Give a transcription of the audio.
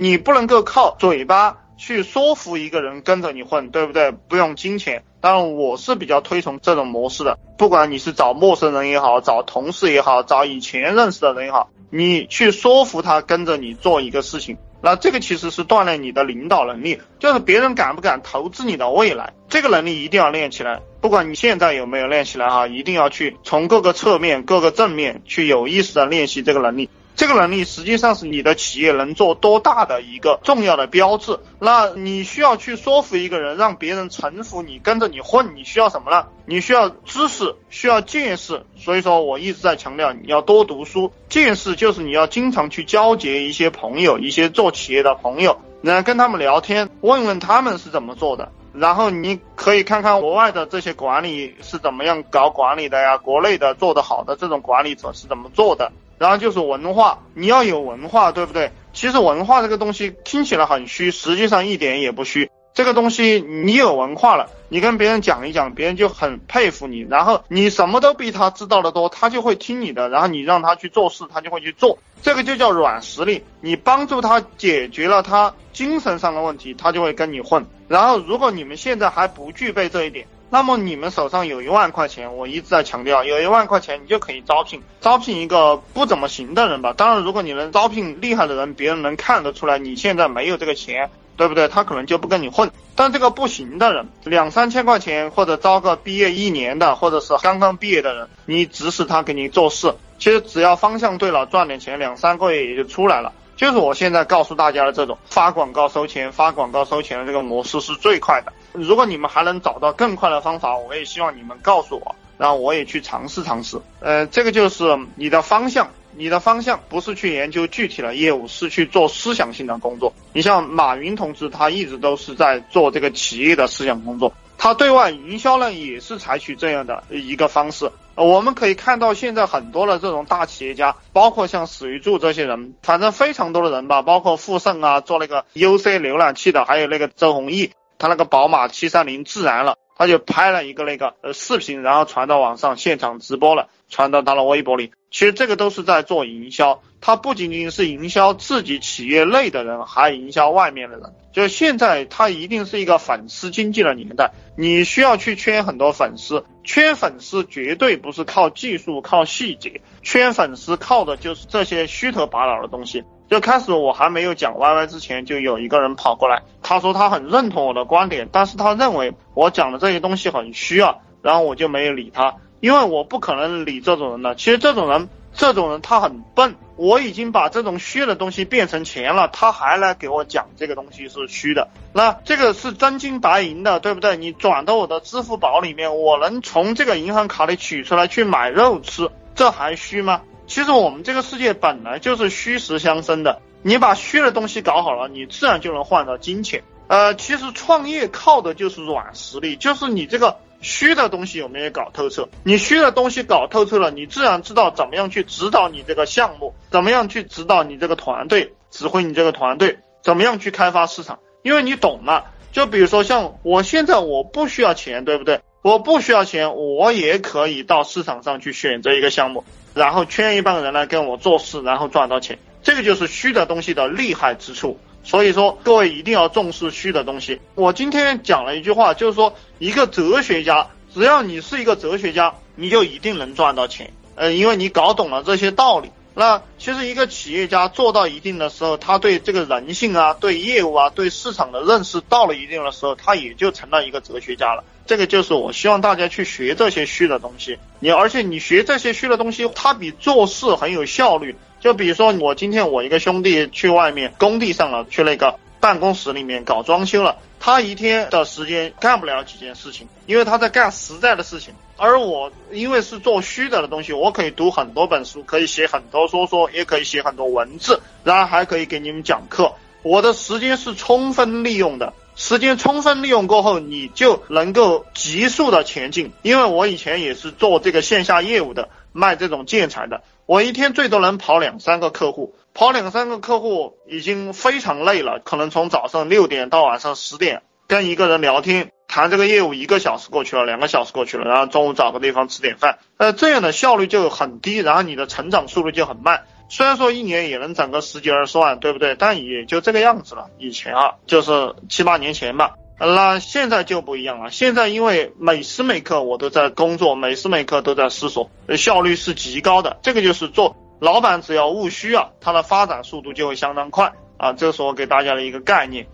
你不能够靠嘴巴去说服一个人跟着你混，对不对？不用金钱。当然，我是比较推崇这种模式的。不管你是找陌生人也好，找同事也好，找以前认识的人也好，你去说服他跟着你做一个事情，那这个其实是锻炼你的领导能力，就是别人敢不敢投资你的未来，这个能力一定要练起来。不管你现在有没有练起来哈，一定要去从各个侧面、各个正面去有意识的练习这个能力。这个能力实际上是你的企业能做多大的一个重要的标志。那你需要去说服一个人，让别人臣服你，跟着你混，你需要什么呢？你需要知识，需要见识。所以说我一直在强调，你要多读书。见识就是你要经常去交结一些朋友，一些做企业的朋友，然后跟他们聊天，问问他们是怎么做的。然后你可以看看国外的这些管理是怎么样搞管理的呀，国内的做得好的这种管理者是怎么做的。然后就是文化，你要有文化，对不对？其实文化这个东西听起来很虚，实际上一点也不虚。这个东西你有文化了，你跟别人讲一讲，别人就很佩服你。然后你什么都比他知道的多，他就会听你的。然后你让他去做事，他就会去做。这个就叫软实力。你帮助他解决了他精神上的问题，他就会跟你混。然后如果你们现在还不具备这一点，那么你们手上有一万块钱，我一直在强调，有一万块钱你就可以招聘，招聘一个不怎么行的人吧。当然，如果你能招聘厉害的人，别人能看得出来你现在没有这个钱，对不对？他可能就不跟你混。但这个不行的人，两三千块钱或者招个毕业一年的，或者是刚刚毕业的人，你指使他给你做事，其实只要方向对了，赚点钱，两三个月也就出来了。就是我现在告诉大家的这种发广告收钱、发广告收钱的这个模式是最快的。如果你们还能找到更快的方法，我也希望你们告诉我，然后我也去尝试尝试。呃，这个就是你的方向，你的方向不是去研究具体的业务，是去做思想性的工作。你像马云同志，他一直都是在做这个企业的思想工作，他对外营销呢也是采取这样的一个方式。我们可以看到，现在很多的这种大企业家，包括像史玉柱这些人，反正非常多的人吧，包括富盛啊，做那个 UC 浏览器的，还有那个周鸿祎，他那个宝马七三零自燃了，他就拍了一个那个呃视频，然后传到网上，现场直播了，传到他的微博里。其实这个都是在做营销，他不仅仅是营销自己企业内的人，还营销外面的人。就现在，他一定是一个粉丝经济的年代，你需要去圈很多粉丝。圈粉丝绝对不是靠技术、靠细节，圈粉丝靠的就是这些虚头巴脑的东西。就开始我还没有讲 YY 之前，就有一个人跑过来，他说他很认同我的观点，但是他认为我讲的这些东西很虚啊，然后我就没有理他。因为我不可能理这种人的，其实这种人，这种人他很笨。我已经把这种虚的东西变成钱了，他还来给我讲这个东西是虚的，那这个是真金白银的，对不对？你转到我的支付宝里面，我能从这个银行卡里取出来去买肉吃，这还虚吗？其实我们这个世界本来就是虚实相生的，你把虚的东西搞好了，你自然就能换到金钱。呃，其实创业靠的就是软实力，就是你这个。虚的东西有没有搞透彻？你虚的东西搞透彻了，你自然知道怎么样去指导你这个项目，怎么样去指导你这个团队，指挥你这个团队，怎么样去开发市场？因为你懂了。就比如说像我现在我不需要钱，对不对？我不需要钱，我也可以到市场上去选择一个项目，然后圈一帮人来跟我做事，然后赚到钱。这个就是虚的东西的厉害之处。所以说，各位一定要重视虚的东西。我今天讲了一句话，就是说，一个哲学家，只要你是一个哲学家，你就一定能赚到钱。呃，因为你搞懂了这些道理。那其实一个企业家做到一定的时候，他对这个人性啊、对业务啊、对市场的认识到了一定的时候，他也就成了一个哲学家了。这个就是我希望大家去学这些虚的东西。你而且你学这些虚的东西，它比做事很有效率。就比如说，我今天我一个兄弟去外面工地上了，去那个办公室里面搞装修了，他一天的时间干不了几件事情，因为他在干实在的事情。而我因为是做虚的的东西，我可以读很多本书，可以写很多说说，也可以写很多文字，然后还可以给你们讲课。我的时间是充分利用的，时间充分利用过后，你就能够急速的前进。因为我以前也是做这个线下业务的，卖这种建材的。我一天最多能跑两三个客户，跑两三个客户已经非常累了。可能从早上六点到晚上十点，跟一个人聊天谈这个业务，一个小时过去了，两个小时过去了，然后中午找个地方吃点饭，呃，这样的效率就很低，然后你的成长速度就很慢。虽然说一年也能涨个十几二十万，对不对？但也就这个样子了。以前啊，就是七八年前吧。那现在就不一样了。现在因为每时每刻我都在工作，每时每刻都在思索，效率是极高的。这个就是做老板，只要务虚啊，他的发展速度就会相当快啊。这是我给大家的一个概念。